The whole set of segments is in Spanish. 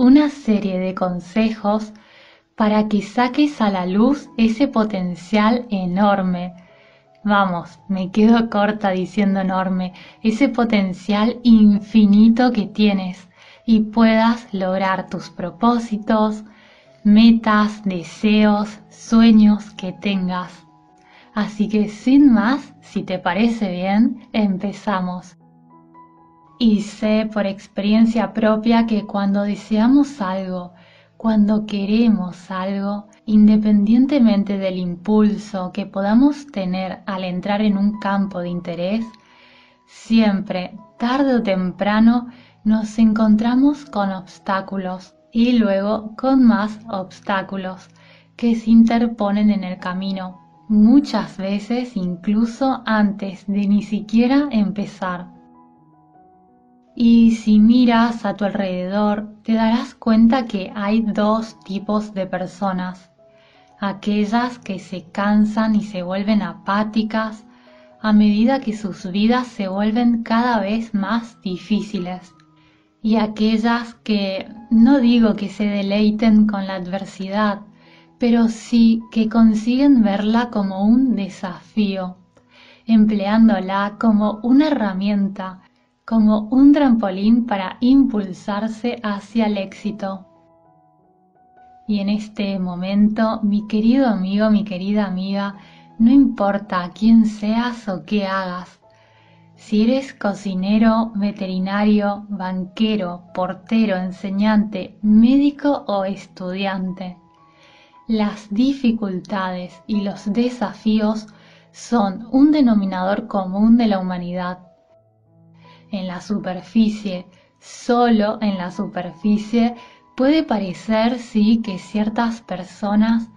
una serie de consejos para que saques a la luz ese potencial enorme. Vamos, me quedo corta diciendo enorme, ese potencial infinito que tienes y puedas lograr tus propósitos, metas, deseos, sueños que tengas. Así que sin más, si te parece bien, empezamos. Y sé por experiencia propia que cuando deseamos algo, cuando queremos algo, independientemente del impulso que podamos tener al entrar en un campo de interés, siempre, tarde o temprano, nos encontramos con obstáculos y luego con más obstáculos que se interponen en el camino, muchas veces incluso antes de ni siquiera empezar. Y si miras a tu alrededor, te darás cuenta que hay dos tipos de personas. Aquellas que se cansan y se vuelven apáticas a medida que sus vidas se vuelven cada vez más difíciles. Y aquellas que no digo que se deleiten con la adversidad, pero sí que consiguen verla como un desafío, empleándola como una herramienta como un trampolín para impulsarse hacia el éxito. Y en este momento, mi querido amigo, mi querida amiga, no importa quién seas o qué hagas, si eres cocinero, veterinario, banquero, portero, enseñante, médico o estudiante, las dificultades y los desafíos son un denominador común de la humanidad en la superficie, solo en la superficie, puede parecer sí que ciertas personas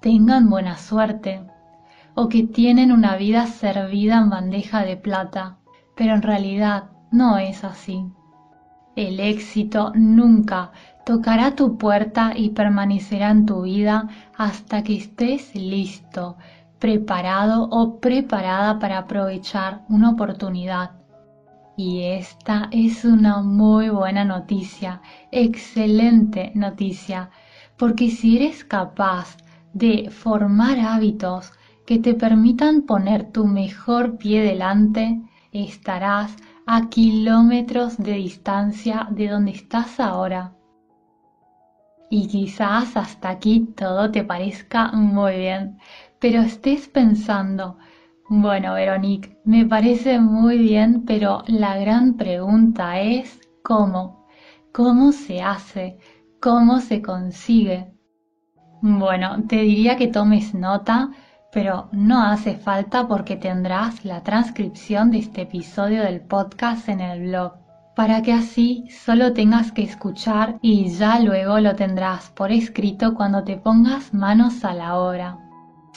tengan buena suerte o que tienen una vida servida en bandeja de plata, pero en realidad no es así. El éxito nunca tocará tu puerta y permanecerá en tu vida hasta que estés listo, preparado o preparada para aprovechar una oportunidad y esta es una muy buena noticia, excelente noticia, porque si eres capaz de formar hábitos que te permitan poner tu mejor pie delante, estarás a kilómetros de distancia de donde estás ahora. Y quizás hasta aquí todo te parezca muy bien, pero estés pensando, bueno, Veronique, me parece muy bien, pero la gran pregunta es ¿cómo? ¿Cómo se hace? ¿Cómo se consigue? Bueno, te diría que tomes nota, pero no hace falta porque tendrás la transcripción de este episodio del podcast en el blog, para que así solo tengas que escuchar y ya luego lo tendrás por escrito cuando te pongas manos a la obra.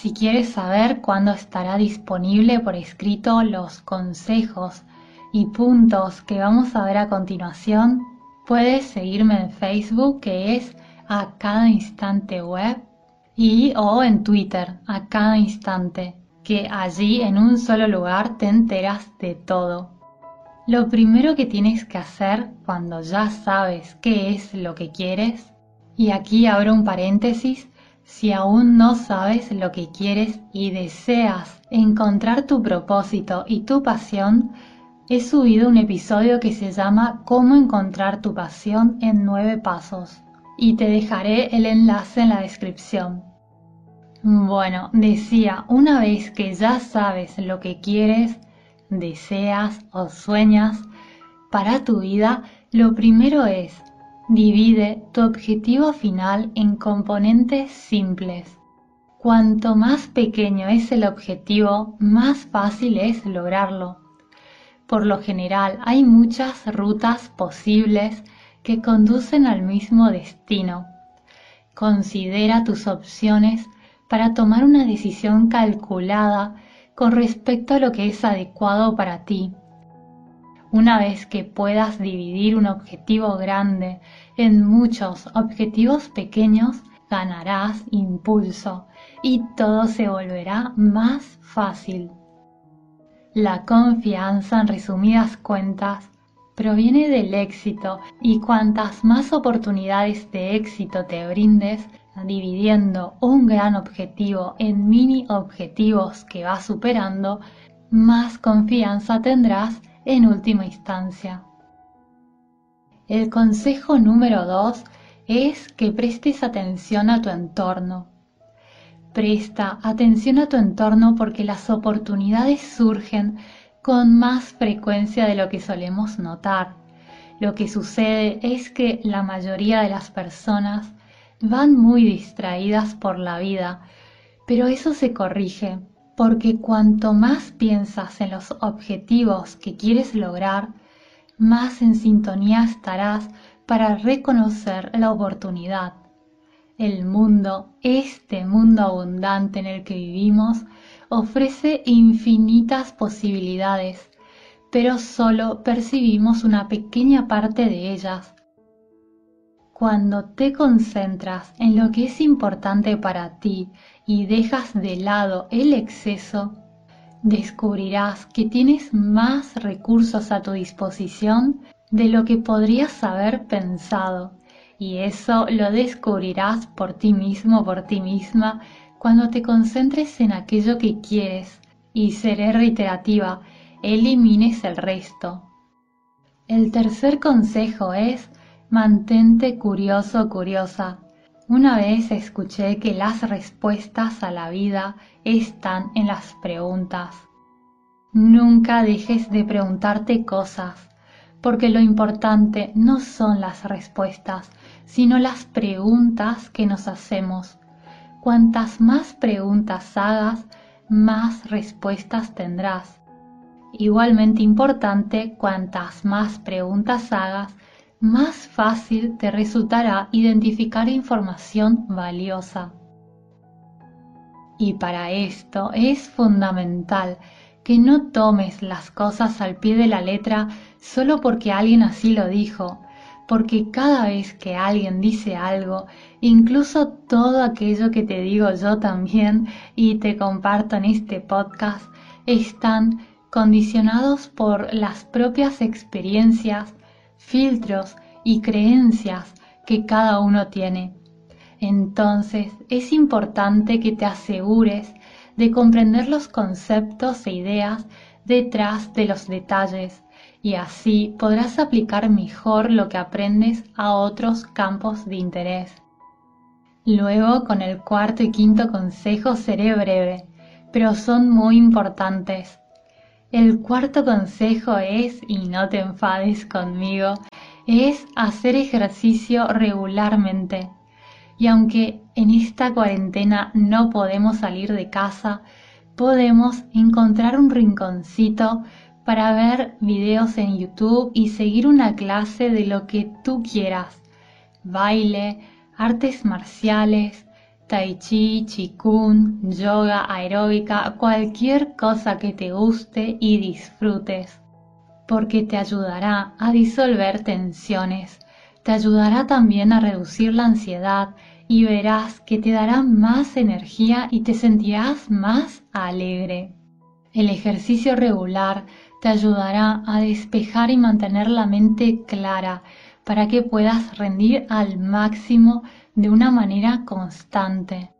Si quieres saber cuándo estará disponible por escrito los consejos y puntos que vamos a ver a continuación, puedes seguirme en Facebook que es a cada instante web y o en Twitter a cada instante, que allí en un solo lugar te enteras de todo. Lo primero que tienes que hacer cuando ya sabes qué es lo que quieres, y aquí abro un paréntesis, si aún no sabes lo que quieres y deseas encontrar tu propósito y tu pasión, he subido un episodio que se llama Cómo encontrar tu pasión en nueve pasos y te dejaré el enlace en la descripción. Bueno, decía, una vez que ya sabes lo que quieres, deseas o sueñas para tu vida, lo primero es Divide tu objetivo final en componentes simples. Cuanto más pequeño es el objetivo, más fácil es lograrlo. Por lo general hay muchas rutas posibles que conducen al mismo destino. Considera tus opciones para tomar una decisión calculada con respecto a lo que es adecuado para ti. Una vez que puedas dividir un objetivo grande en muchos objetivos pequeños, ganarás impulso y todo se volverá más fácil. La confianza, en resumidas cuentas, proviene del éxito y cuantas más oportunidades de éxito te brindes, dividiendo un gran objetivo en mini objetivos que vas superando, más confianza tendrás en última instancia. El consejo número 2 es que prestes atención a tu entorno. Presta atención a tu entorno porque las oportunidades surgen con más frecuencia de lo que solemos notar. Lo que sucede es que la mayoría de las personas van muy distraídas por la vida, pero eso se corrige porque cuanto más piensas en los objetivos que quieres lograr, más en sintonía estarás para reconocer la oportunidad. El mundo, este mundo abundante en el que vivimos, ofrece infinitas posibilidades, pero solo percibimos una pequeña parte de ellas. Cuando te concentras en lo que es importante para ti y dejas de lado el exceso, descubrirás que tienes más recursos a tu disposición de lo que podrías haber pensado. Y eso lo descubrirás por ti mismo, por ti misma, cuando te concentres en aquello que quieres y seré reiterativa, elimines el resto. El tercer consejo es mantente curioso, curiosa. Una vez escuché que las respuestas a la vida están en las preguntas. Nunca dejes de preguntarte cosas, porque lo importante no son las respuestas, sino las preguntas que nos hacemos. Cuantas más preguntas hagas, más respuestas tendrás. Igualmente importante, cuantas más preguntas hagas, más fácil te resultará identificar información valiosa. Y para esto es fundamental que no tomes las cosas al pie de la letra solo porque alguien así lo dijo, porque cada vez que alguien dice algo, incluso todo aquello que te digo yo también y te comparto en este podcast, están condicionados por las propias experiencias, filtros y creencias que cada uno tiene. Entonces es importante que te asegures de comprender los conceptos e ideas detrás de los detalles y así podrás aplicar mejor lo que aprendes a otros campos de interés. Luego, con el cuarto y quinto consejo seré breve, pero son muy importantes. El cuarto consejo es, y no te enfades conmigo, es hacer ejercicio regularmente. Y aunque en esta cuarentena no podemos salir de casa, podemos encontrar un rinconcito para ver videos en YouTube y seguir una clase de lo que tú quieras. Baile, artes marciales, tai chi, chikun, yoga, aeróbica, cualquier cosa que te guste y disfrutes, porque te ayudará a disolver tensiones, te ayudará también a reducir la ansiedad y verás que te dará más energía y te sentirás más alegre. El ejercicio regular te ayudará a despejar y mantener la mente clara para que puedas rendir al máximo de una manera constante.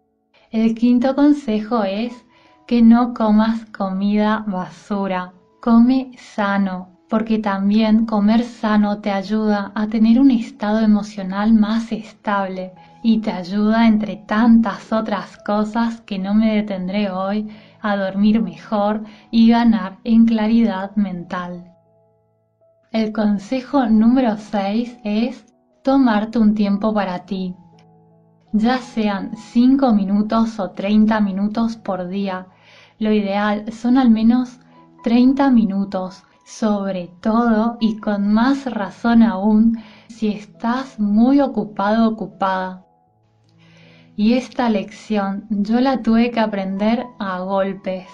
El quinto consejo es que no comas comida basura. Come sano, porque también comer sano te ayuda a tener un estado emocional más estable y te ayuda entre tantas otras cosas que no me detendré hoy a dormir mejor y ganar en claridad mental. El consejo número 6 es tomarte un tiempo para ti, ya sean 5 minutos o 30 minutos por día. Lo ideal son al menos 30 minutos, sobre todo y con más razón aún si estás muy ocupado ocupada. Y esta lección yo la tuve que aprender a golpes,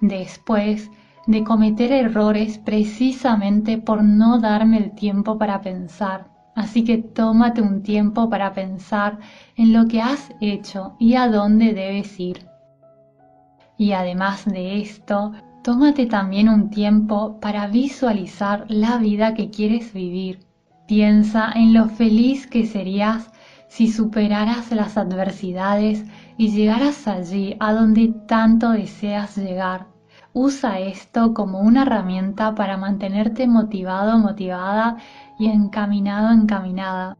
después de cometer errores precisamente por no darme el tiempo para pensar. Así que tómate un tiempo para pensar en lo que has hecho y a dónde debes ir. Y además de esto, tómate también un tiempo para visualizar la vida que quieres vivir. Piensa en lo feliz que serías si superaras las adversidades y llegaras allí a donde tanto deseas llegar. Usa esto como una herramienta para mantenerte motivado, motivada y encaminado, encaminada.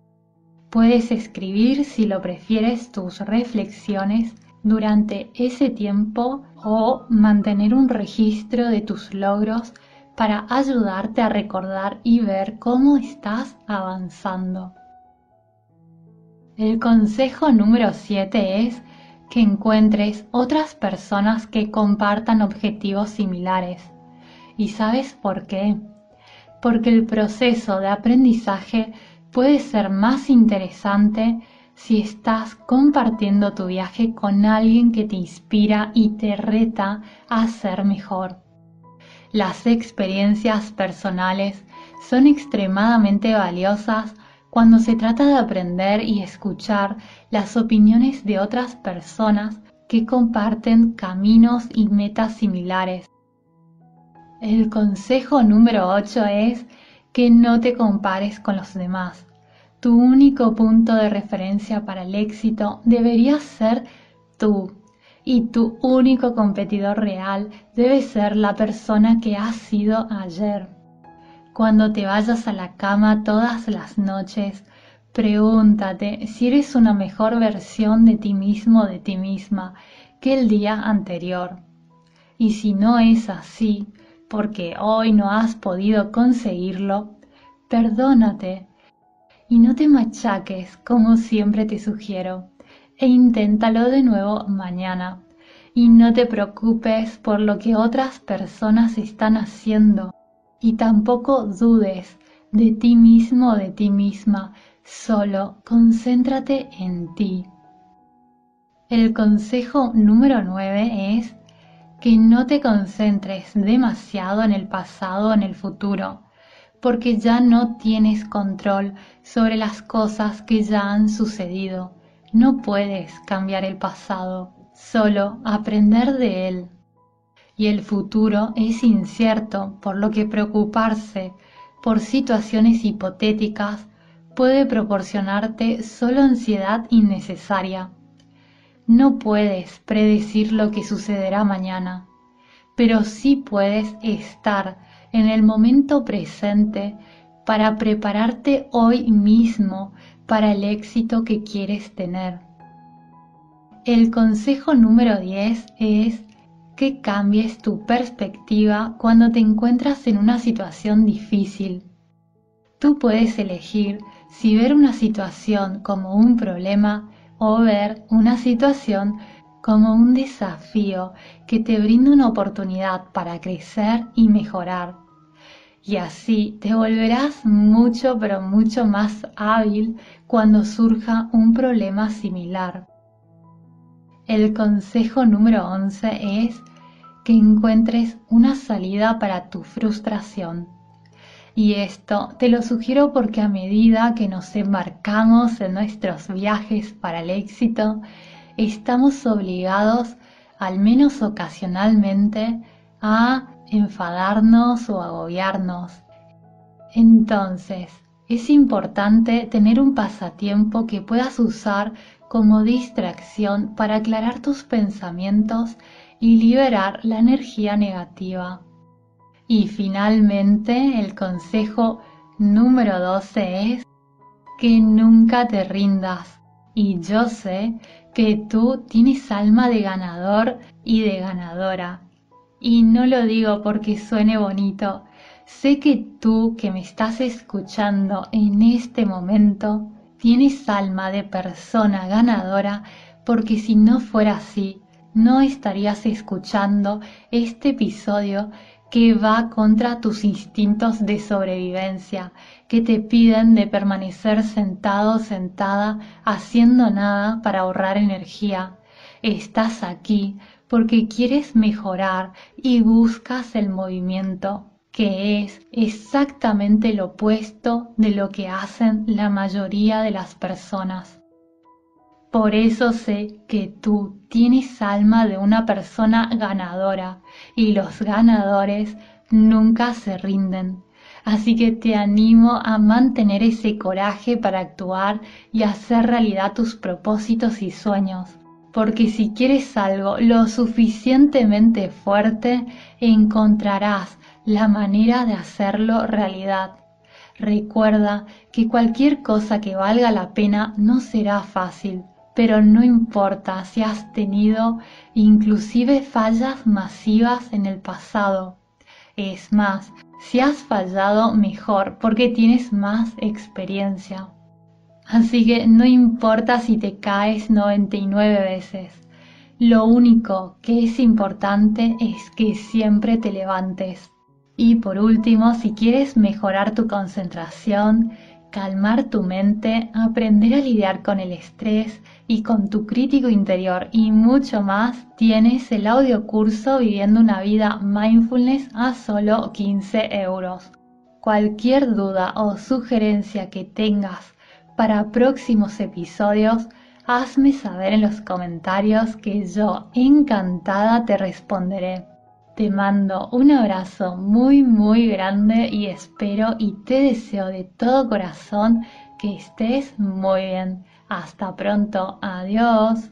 Puedes escribir, si lo prefieres, tus reflexiones durante ese tiempo o mantener un registro de tus logros para ayudarte a recordar y ver cómo estás avanzando. El consejo número 7 es que encuentres otras personas que compartan objetivos similares. ¿Y sabes por qué? Porque el proceso de aprendizaje puede ser más interesante si estás compartiendo tu viaje con alguien que te inspira y te reta a ser mejor. Las experiencias personales son extremadamente valiosas cuando se trata de aprender y escuchar las opiniones de otras personas que comparten caminos y metas similares. El consejo número 8 es que no te compares con los demás tu único punto de referencia para el éxito debería ser tú. Y tu único competidor real debe ser la persona que has sido ayer. Cuando te vayas a la cama todas las noches, pregúntate si eres una mejor versión de ti mismo de ti misma que el día anterior. Y si no es así, porque hoy no has podido conseguirlo, perdónate y no te machaques como siempre te sugiero e inténtalo de nuevo mañana. Y no te preocupes por lo que otras personas están haciendo y tampoco dudes de ti mismo de ti misma, solo concéntrate en ti. El consejo número 9 es que no te concentres demasiado en el pasado o en el futuro porque ya no tienes control sobre las cosas que ya han sucedido. No puedes cambiar el pasado, solo aprender de él. Y el futuro es incierto, por lo que preocuparse por situaciones hipotéticas puede proporcionarte solo ansiedad innecesaria. No puedes predecir lo que sucederá mañana, pero sí puedes estar en el momento presente para prepararte hoy mismo para el éxito que quieres tener. El consejo número 10 es que cambies tu perspectiva cuando te encuentras en una situación difícil. Tú puedes elegir si ver una situación como un problema o ver una situación como un desafío que te brinda una oportunidad para crecer y mejorar y así te volverás mucho pero mucho más hábil cuando surja un problema similar. El consejo número 11 es que encuentres una salida para tu frustración. Y esto te lo sugiero porque a medida que nos embarcamos en nuestros viajes para el éxito, estamos obligados, al menos ocasionalmente, a enfadarnos o agobiarnos. Entonces, es importante tener un pasatiempo que puedas usar como distracción para aclarar tus pensamientos y liberar la energía negativa. Y finalmente, el consejo número 12 es que nunca te rindas. Y yo sé que tú tienes alma de ganador y de ganadora y no lo digo porque suene bonito. Sé que tú que me estás escuchando en este momento tienes alma de persona ganadora porque si no fuera así, no estarías escuchando este episodio que va contra tus instintos de sobrevivencia, que te piden de permanecer sentado, sentada, haciendo nada para ahorrar energía. Estás aquí porque quieres mejorar y buscas el movimiento, que es exactamente lo opuesto de lo que hacen la mayoría de las personas. Por eso sé que tú tienes alma de una persona ganadora y los ganadores nunca se rinden. Así que te animo a mantener ese coraje para actuar y hacer realidad tus propósitos y sueños. Porque si quieres algo lo suficientemente fuerte, encontrarás la manera de hacerlo realidad. Recuerda que cualquier cosa que valga la pena no será fácil, pero no importa si has tenido inclusive fallas masivas en el pasado. Es más, si has fallado, mejor, porque tienes más experiencia. Así que no importa si te caes 99 veces. Lo único que es importante es que siempre te levantes. Y por último, si quieres mejorar tu concentración, calmar tu mente, aprender a lidiar con el estrés y con tu crítico interior y mucho más, tienes el audio curso Viviendo una vida mindfulness a solo 15 euros. Cualquier duda o sugerencia que tengas para próximos episodios, hazme saber en los comentarios que yo encantada te responderé. Te mando un abrazo muy muy grande y espero y te deseo de todo corazón que estés muy bien. Hasta pronto. Adiós.